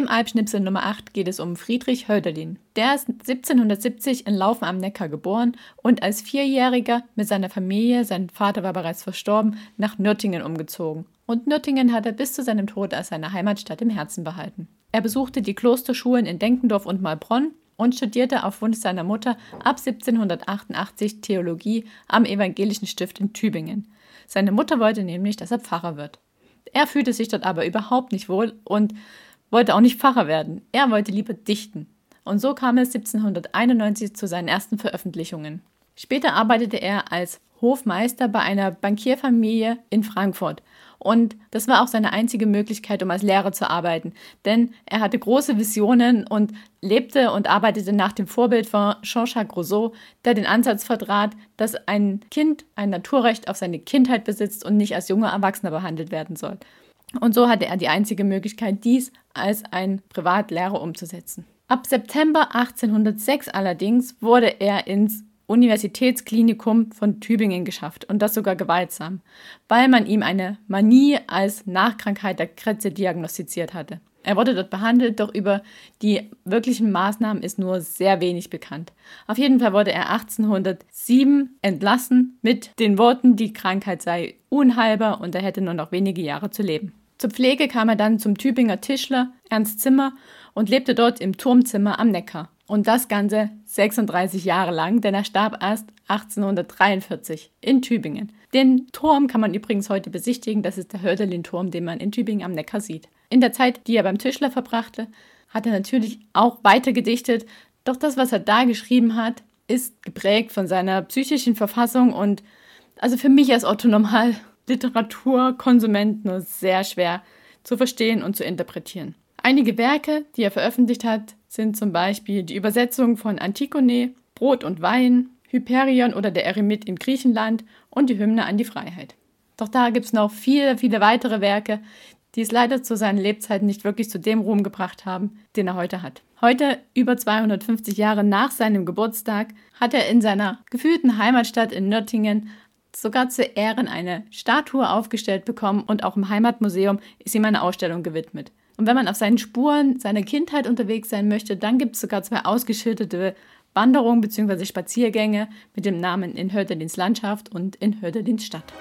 Im Albschnipsel Nummer 8 geht es um Friedrich Hölderlin. Der ist 1770 in Laufen am Neckar geboren und als Vierjähriger mit seiner Familie, sein Vater war bereits verstorben, nach Nürtingen umgezogen. Und Nürtingen hat er bis zu seinem Tod als seine Heimatstadt im Herzen behalten. Er besuchte die Klosterschulen in Denkendorf und Malbronn und studierte auf Wunsch seiner Mutter ab 1788 Theologie am Evangelischen Stift in Tübingen. Seine Mutter wollte nämlich, dass er Pfarrer wird. Er fühlte sich dort aber überhaupt nicht wohl und wollte auch nicht Pfarrer werden. Er wollte lieber dichten. Und so kam es 1791 zu seinen ersten Veröffentlichungen. Später arbeitete er als Hofmeister bei einer Bankierfamilie in Frankfurt. Und das war auch seine einzige Möglichkeit, um als Lehrer zu arbeiten. Denn er hatte große Visionen und lebte und arbeitete nach dem Vorbild von Jean-Jacques Rousseau, der den Ansatz vertrat, dass ein Kind ein Naturrecht auf seine Kindheit besitzt und nicht als junger Erwachsener behandelt werden soll. Und so hatte er die einzige Möglichkeit, dies als ein Privatlehrer umzusetzen. Ab September 1806 allerdings wurde er ins Universitätsklinikum von Tübingen geschafft und das sogar gewaltsam, weil man ihm eine Manie als Nachkrankheit der Krätze diagnostiziert hatte. Er wurde dort behandelt, doch über die wirklichen Maßnahmen ist nur sehr wenig bekannt. Auf jeden Fall wurde er 1807 entlassen mit den Worten, die Krankheit sei unheilbar und er hätte nur noch wenige Jahre zu leben. Zur Pflege kam er dann zum Tübinger Tischler Ernst Zimmer und lebte dort im Turmzimmer am Neckar. Und das Ganze 36 Jahre lang, denn er starb erst 1843 in Tübingen. Den Turm kann man übrigens heute besichtigen. Das ist der Hölderlin-Turm, den man in Tübingen am Neckar sieht. In der Zeit, die er beim Tischler verbrachte, hat er natürlich auch weiter gedichtet. Doch das, was er da geschrieben hat, ist geprägt von seiner psychischen Verfassung und also für mich als Otto Normal Literaturkonsument nur sehr schwer zu verstehen und zu interpretieren. Einige Werke, die er veröffentlicht hat, sind zum Beispiel die Übersetzung von Antigone, Brot und Wein, Hyperion oder der Eremit in Griechenland und die Hymne an die Freiheit. Doch da gibt es noch viele, viele weitere Werke, die es leider zu seinen Lebzeiten nicht wirklich zu dem Ruhm gebracht haben, den er heute hat. Heute, über 250 Jahre nach seinem Geburtstag, hat er in seiner gefühlten Heimatstadt in Nürtingen sogar zu Ehren eine Statue aufgestellt bekommen und auch im Heimatmuseum ist ihm eine Ausstellung gewidmet. Und wenn man auf seinen Spuren seiner Kindheit unterwegs sein möchte, dann gibt es sogar zwei ausgeschilderte Wanderungen bzw. Spaziergänge mit dem Namen in Hölderlins Landschaft und in Hölderlins Stadt.